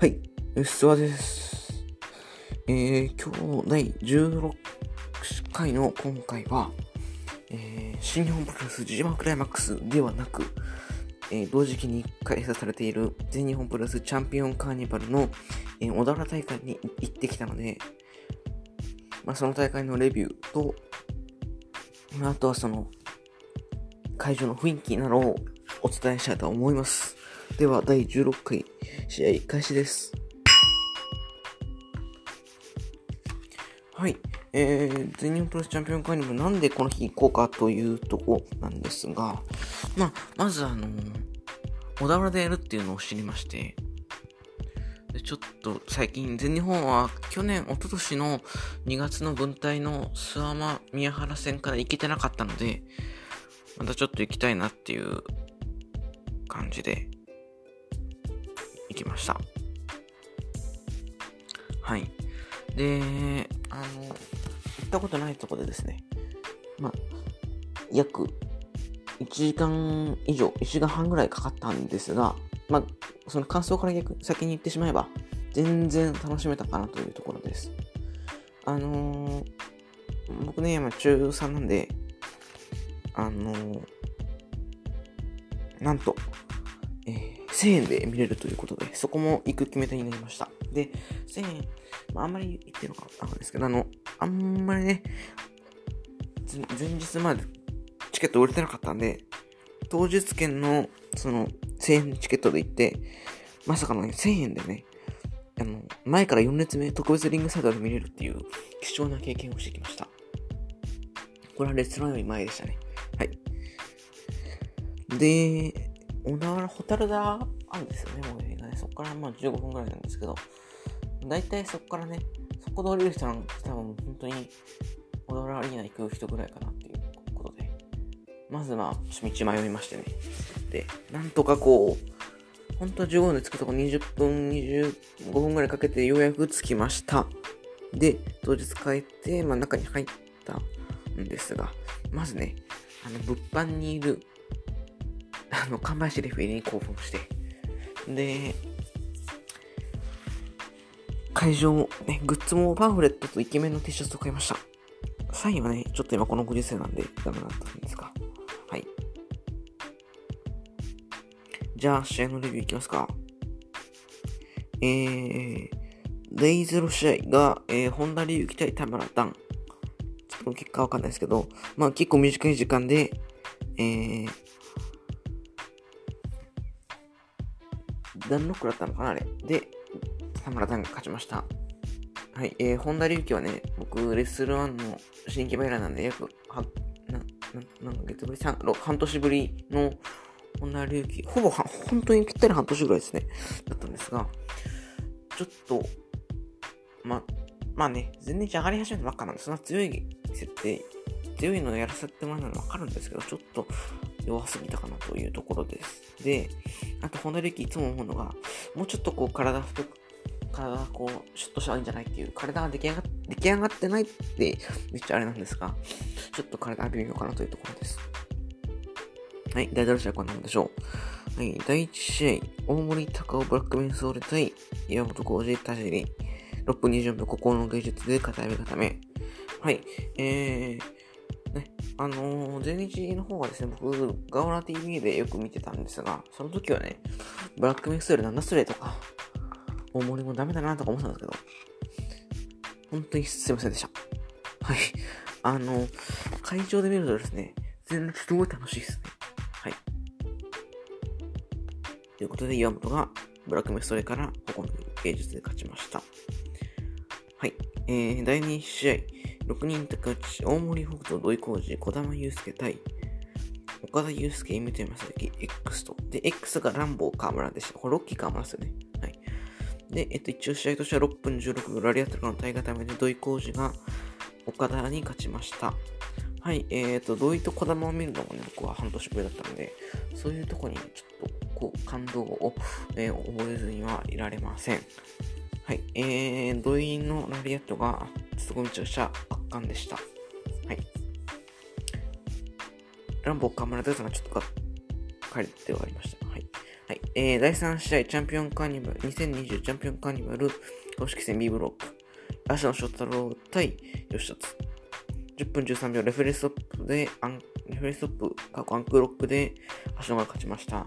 はい、諏訪です。えー、今日第16回の今回は、えー、新日本プロレス G1 クライマックスではなく、えー、同時期に開催されている全日本プロレスチャンピオンカーニバルの、えー、小田原大会に行ってきたので、まあ、その大会のレビューと、あとはその会場の雰囲気などをお伝えしたいと思います。では、第16回試合開始です。はい。えー、全日本プロレスチャンピオン会にもなんでこの日行こうかというとこなんですが、まあ、まずあの、小田原でやるっていうのを知りまして、でちょっと最近全日本は去年、一昨年の2月の分隊の諏訪間宮原戦から行けてなかったので、またちょっと行きたいなっていう感じできました。はい。で、あの、行ったことないとこでですね、まあ、約1時間以上、1時間半ぐらいかかったんですが、まあ、その感想から逆先に言ってしまえば、全然楽しめたかなというところです。あのー、僕ね、今中3なんで、あのー、なんと、1000円で見れるということで、そこも行く決め手になりました。で、1000円、まあ、あんまり言ってるのかあるんですけど、あの、あんまりね、前日までチケット売れてなかったんで、当日券の、その、1000円のチケットで行って、まさかのね、1000円でね、あの、前から4列目特別リングサイドで見れるっていう貴重な経験をしてきました。これはレストランより前でしたね。はい。で、小田原、ホタルダあるんですよね、もう映画ね。そこからまあ15分ぐらいなんですけど、大体そこからね、そこで降りる人なんて多分本当に小田原アリーナ行く人ぐらいかなっていうことで、まずまあ、道迷いましてね。で、なんとかこう、本当は15分で着くとこ20分、25分ぐらいかけてようやく着きました。で、当日帰って、まあ中に入ったんですが、まずね、あの、物販にいるあの、看板師レフェリーに興奮して、で、会場も、ね、グッズもパンフレットとイケメンの T シャツを買いました。サインはね、ちょっと今このご時世なんでダメだったんですが。はい。じゃあ、試合のレビューいきますか。えー、デイズの試合が、えー、本田隆起対田村ダン。ちょっと結果わかんないですけど、まあ結構短い時間で、えー、ダンロックだったのかなあれ。で、田村ンが勝ちました。はい、えー、本田隆起はね、僕、レッスル1の新規バイラーなんで、約、は、な、な、何ヶ月ぶり？半年ぶりの本田隆起、ほぼは、本当にぴったり半年ぐらいですね、だったんですが、ちょっと、ま、まあね、全然上がり始めたばっかなんで、そんな強い設定、強いのをやらせてもらうのはわかるんですけど、ちょっと弱すぎたかなというところです。で、あと、本田力いつも思うのが、もうちょっとこう、体太く、体がこう、シュッとしたらいいんじゃないっていう、体が出来上が出来上がってないってめっちゃあれなんですが、ちょっと体が微妙かなというところです。はい、第0試合こんなもんでしょう。はい、第1試合、大森高尾ブラックメンソール対岩本浩二田尻。6分20秒、ここの芸術で片目固め。はい、えー、あのー、全日の方はですね、僕、ガオラ TV でよく見てたんですが、その時はね、ブラックミックスよりなんだそれとか、大盛りもダメだなとか思ってたんですけど、本当にすいませんでした。はい。あのー、会場で見るとですね、全然すごい楽しいですね。はい。ということで、岩本がブラックメストレからここの芸術で勝ちました。はい。えー、第2試合、6人高内、大森北斗、土井浩二、小玉祐介対、岡田祐介、イトヤマサキ、X と。で、X がランボー河村でした。これロッキー河村ですよね。はい。で、えっと、一応試合としては6分16秒、ラリアットの対固めで土井浩二が岡田に勝ちました。はい、えっ、ー、と、土井と小玉を見るのもね、僕は半年ぶりだったので、そういうとこにちょっと、こう、感動を、えー、覚えずにはいられません。はい、えー、土井のラリアットが、すごいめちゃくちゃ巻でした。はい。ランボーカムラデザがちょっとが書いてはありました。はい。はい。えー、第3試合、チャンピオンカーニバル、2020チャンピオンカーニバル公式戦 B ブロック。足野翔太郎対吉達。10分13秒、レフェリーストップで、アンレフェリーストップ、過去アンクロックで足野が勝ちました。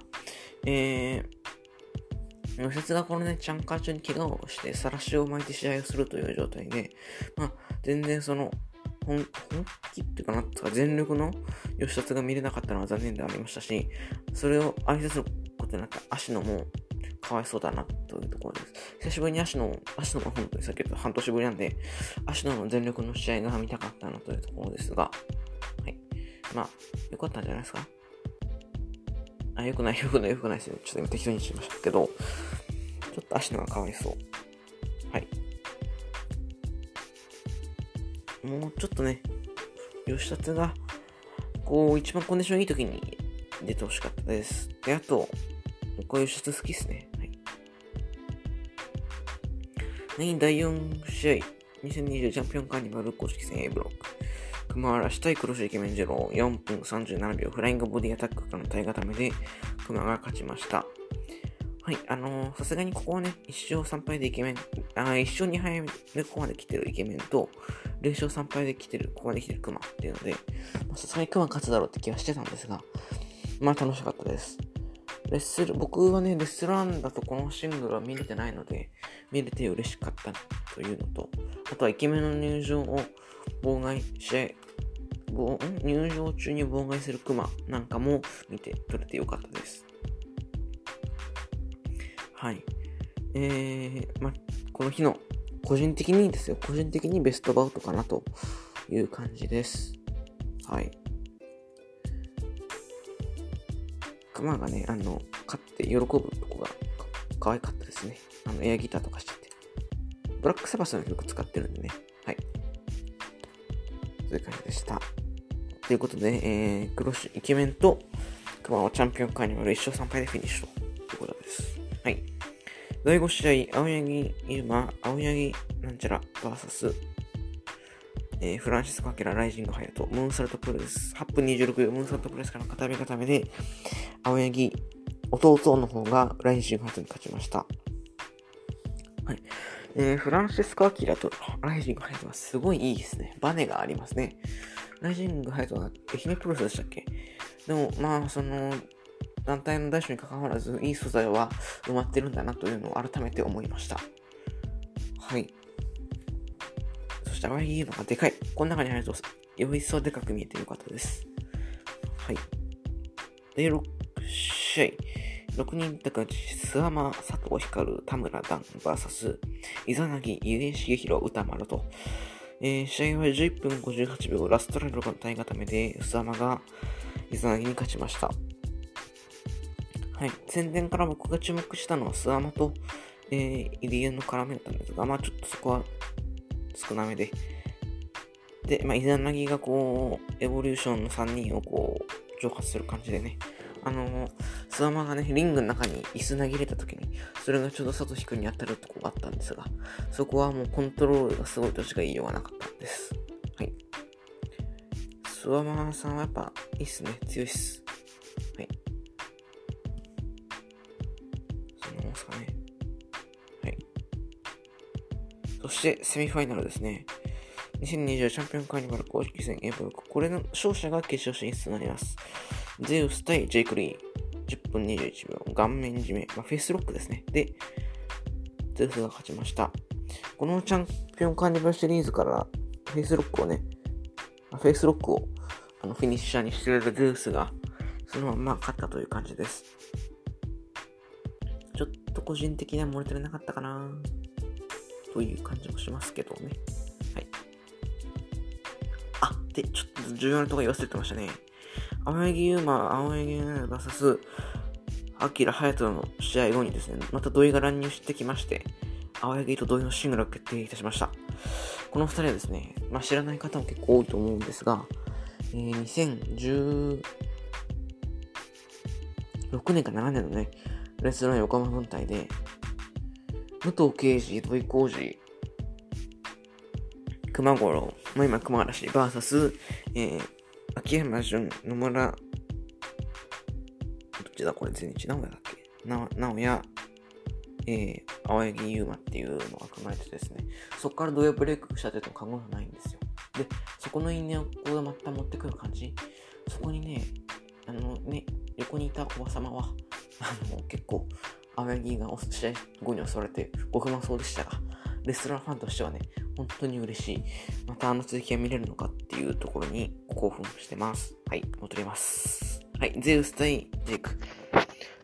えー、吉達がこのね、チャンカー中に怪我をして、さらしを巻いて試合をするという状態で、まあ、全然その、本気っていうかなとか全力の吉達が見れなかったのは残念でありましたし、それを挨拶のことになった足野もかわいそうだなというところです。久しぶりに足野、足野は本当にさっき言った半年ぶりなんで、足野の全力の試合が見たかったなというところですが、はい。まあ、よかったんじゃないですか？あ、よくない、よくない、よくないですよ。ちょっと今適当にしましたけど、足野がかわいそう。はい。もうちょっとね、吉達が、こう、一番コンディションいい時に出てほしかったです。で、あと、こういう質好きっすね。はい。次、第4試合、2020チャンピオンカーニバル公式戦 A ブロック。熊原対黒潮イケメンゼロ4分37秒フライングボディアタックからの耐え固めで熊が勝ちました。はい、あのさすがにここはね、1勝3敗でイケメン、あ1勝2敗でここまで来てるイケメンと、0勝3敗で来てる、ここまで来てる熊っていうので、さすがに熊勝つだろうって気はしてたんですが、まあ楽しかったです。レッスル、僕はね、レスランだとこのシングルは見れてないので、見れて嬉しかったというのと、あとはイケメンの入場を妨害、試合、入場中に妨害するクマなんかも見て取れてよかったです。はい。えー、ま、この日の個人的にですよ、個人的にベストバウトかなという感じです。はい。熊がね、あの、飼って喜ぶとこが可愛かったですね。あの、エアギターとかしてて。ブラックサバスの曲使ってるんでね。はい。そういう感じでした。ということで、えー、黒イケメンと熊はチャンピオンカーニバル1勝3敗でフィニッシュということです。はい。第5試合、青柳ゆま、青柳なんちゃら VS えー、フランシスコ・アケラ、ライジング・ハヤト、ムーンサルトプレス、8分26秒、ムーンサルトプレスから片目固めで、青柳、弟の方がライジング・ハヤトに勝ちました。はい。えー、フランシスコ・アキラとライジング・ハヤトはすごいいいですね。バネがありますね。ライジング・ハヤトは愛媛プロレスでしたっけ？でも、まあ、その、団体の大小に関わらず、いい素材は埋まってるんだなというのを改めて思いました。はいそ。した。いいのがでかい。この中に入ると、より一層でかく見えてよかったです。はい。で、6試合。6人高地、諏訪間、佐藤光、田村段 VS、イザナギ、ゆえしげひろ、歌丸と。えー、試合は11分58秒、ラストライブの対固めで、諏訪間がイザナギに勝ちました。はい。宣伝から僕が注目したのは、諏訪間と、えー、入江の絡めだったんですが、まあちょっとそこは少なめで。で、まあ、イザナギがこう、エボリューションの3人をこう、蒸発する感じでね。あのー、スワマがね、リングの中に椅子投げ入れた時に、それがちょうどサトシ君に当たるとこがあったんですが、そこはもうコントロールがすごいとしか言いようがなかったんです。はい。スワマさんはやっぱいいっすね。強いっす。そんなもんすかね。そしてセミファイナルですね。2020チャンピオンカーニバル公式戦 A ブロック。これの勝者が決勝進出となります。ゼウス対ジェイク・リー。10分21秒。顔面締め。まあ、フェイスロックですね。で、ゼウスが勝ちました。このチャンピオンカーニバルシリーズからフェイスロックをね、フェイスロックをあのフィニッシャーにしているゼウスがそのまま勝ったという感じです。ちょっと個人的には漏れてなかったかなという感じもしますけどね。はい。あ、で、ちょっと重要なところ言忘れてましたね。青柳優馬、青柳優馬 VS、アキラ隼人の試合後にですね、また土井が乱入してきまして、青柳と土井のシングルを決定いたしました。この二人はですね、まあ、知らない方も結構多いと思うんですが、えー、2016年か7年のね、レスラー横浜本体で、武藤敬司、土井浩二、熊五郎、まあ、今熊嵐、バーサス、えー、秋山純、野村、どっちだこれ全日名古屋だっけ？な、なおや、えー、青柳優馬っていうのが組まれてですね、そこからドヤブレイクしたというと過言はないんですよ。で、そこの因縁をここがまた持ってくる感じ、そこにね、あのね、横にいたおば様は、あの、結構、青柳が試合後に襲われてご不満そうでしたが、レストランファンとしてはね、本当に嬉しい。またあの続きが見れるのかっていうところに興奮してます。はい、戻ります。はい、ゼウス対ジェイク。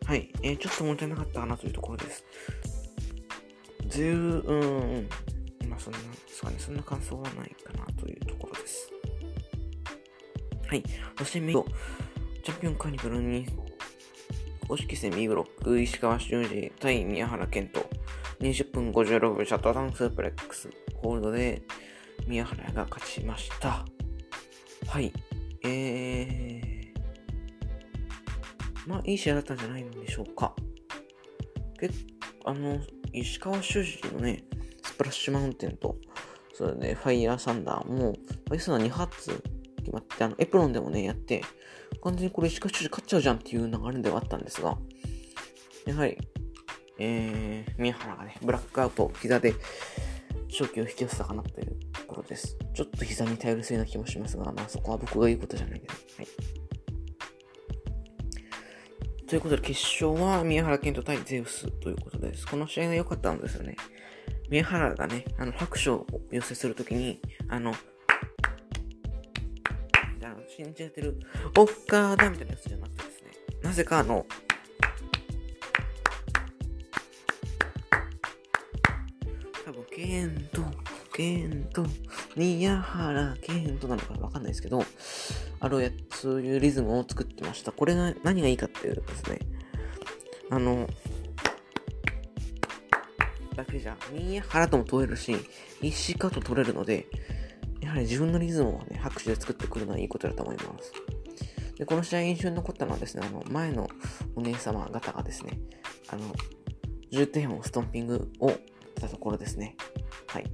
はい、えー、ちょっと物足りなかったかなというところです。ゼウ、うん、まあそんな、そかね、そんな感想はないかなというところです。はい、そしてメイド、チャンピオンカーニバルに、公式戦 B ブロック、石川修司対宮原健人。20分56秒シャットダウンスープレックスホールドで宮原が勝ちました。はい。えー、まあ、いい試合だったんじゃないんでしょうか。けあの、石川修司のね、スプラッシュマウンテンと、それで、ファイヤーサンダーも、ファイサンダー2発決まって、あの、エプロンでもね、やって、完全にこれ石川修司勝っちゃうじゃんっていう流れではあったんですが、やはり、えー、宮原がね、ブラックアウト、膝で勝機を引き寄せたかなというところです。ちょっと膝に頼りすぎな気もしますが、まあそこは僕が言うことじゃないけど。はい。ということで、決勝は宮原健人対ゼウスということです。この試合が良かったんですよね。宮原がね、あの、拍手を寄せするときに、あの、あの信じてる、オッカーだみたいなやつじゃなくてですね、なぜかあの、多分ケント、ケント、宮原ケントなのかわかんないですけど、あるや、そういうリズムを作ってました。これが何がいいかっていうとですね、あの、だけじゃ、宮原とも取れるし、石かと取れるので、やはり自分のリズムをね、拍手で作ってくるのはいいことだと思います。で、この試合印象に残ったのはですね、あの、前のお姉様方がですね、あの、重点をストンピングをしたところですね。はい。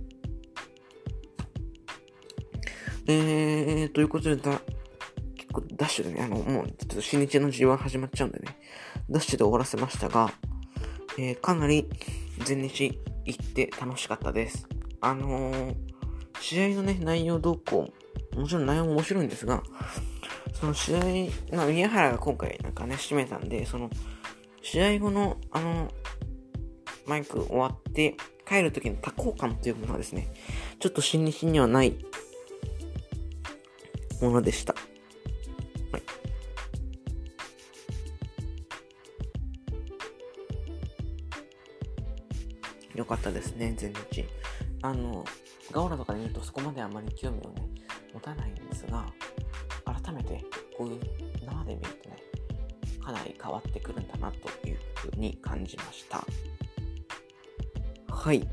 えー、ということで、だ、結構ダッシュでね、あの、もう、ちょっと新日の G1 始まっちゃうんでね、ダッシュで終わらせましたが、えー、かなり全日行って楽しかったです。あのー、試合のね、内容動向、もちろん内容も面白いんですが、その試合、まあ、宮原が今回なんかね、締めたんで、その、試合後の、あの、マイク終わって、帰る時の多幸感というものはですね、ちょっと新日にはないものでした。はい。よかったですね、全日。あの、ガオラとかで見るとそこまであまり興味をね、持たないんですが、改めてこういう生で見るとね、かなり変わってくるんだなというふうに感じました。はい。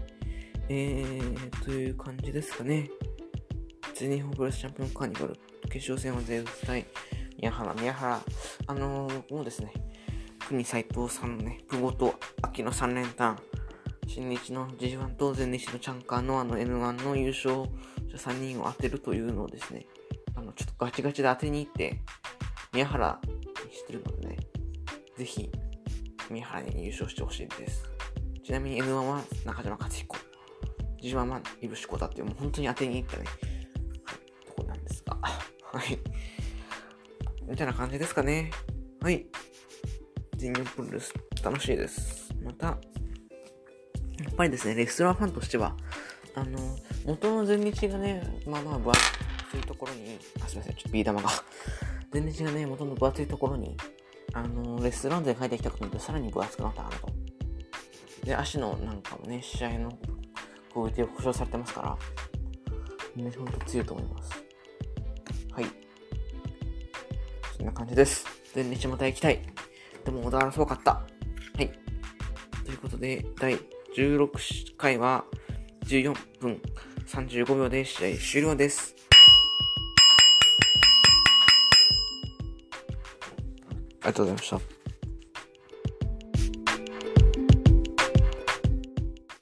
えー、という感じですかね。全日本プロレスチャンピオンカーニバル決勝戦はゼウス対宮原。宮原、あのー、僕もですね、国斎藤さんのね、久保と秋の3連単、新日の G1 と全日のチャンカーのあの N1 の優勝者3人を当てるというのをですね、あの、ちょっとガチガチで当てに行って、宮原にしてるのでね、ぜひ、宮原に優勝してほしいです。ちなみに N1 は中島克彦。G1 はイブシコだって、もう本当に当てに行ったね、はい、とこなんですが。はい。みたいな感じですかね。はい。全日本プロレス楽しいです。また、っぱりですね、レストラーファンとしては、あの、元の全日がね、まあまあ分厚いところに、あ、すいません、ちょっとビー玉が。全日がね、元の分厚いところに、あの、レストランドで書いてきたことでさらに分厚くなったかなと。で、足のなんかもね、試合のクオリティを保証されてますから、ね、ほんと強いと思います。はい。そんな感じです。全日また行きたい。でも、小田原すごかった。はい。ということで、第16回は14分35秒で試合終了です。ありがとうございました。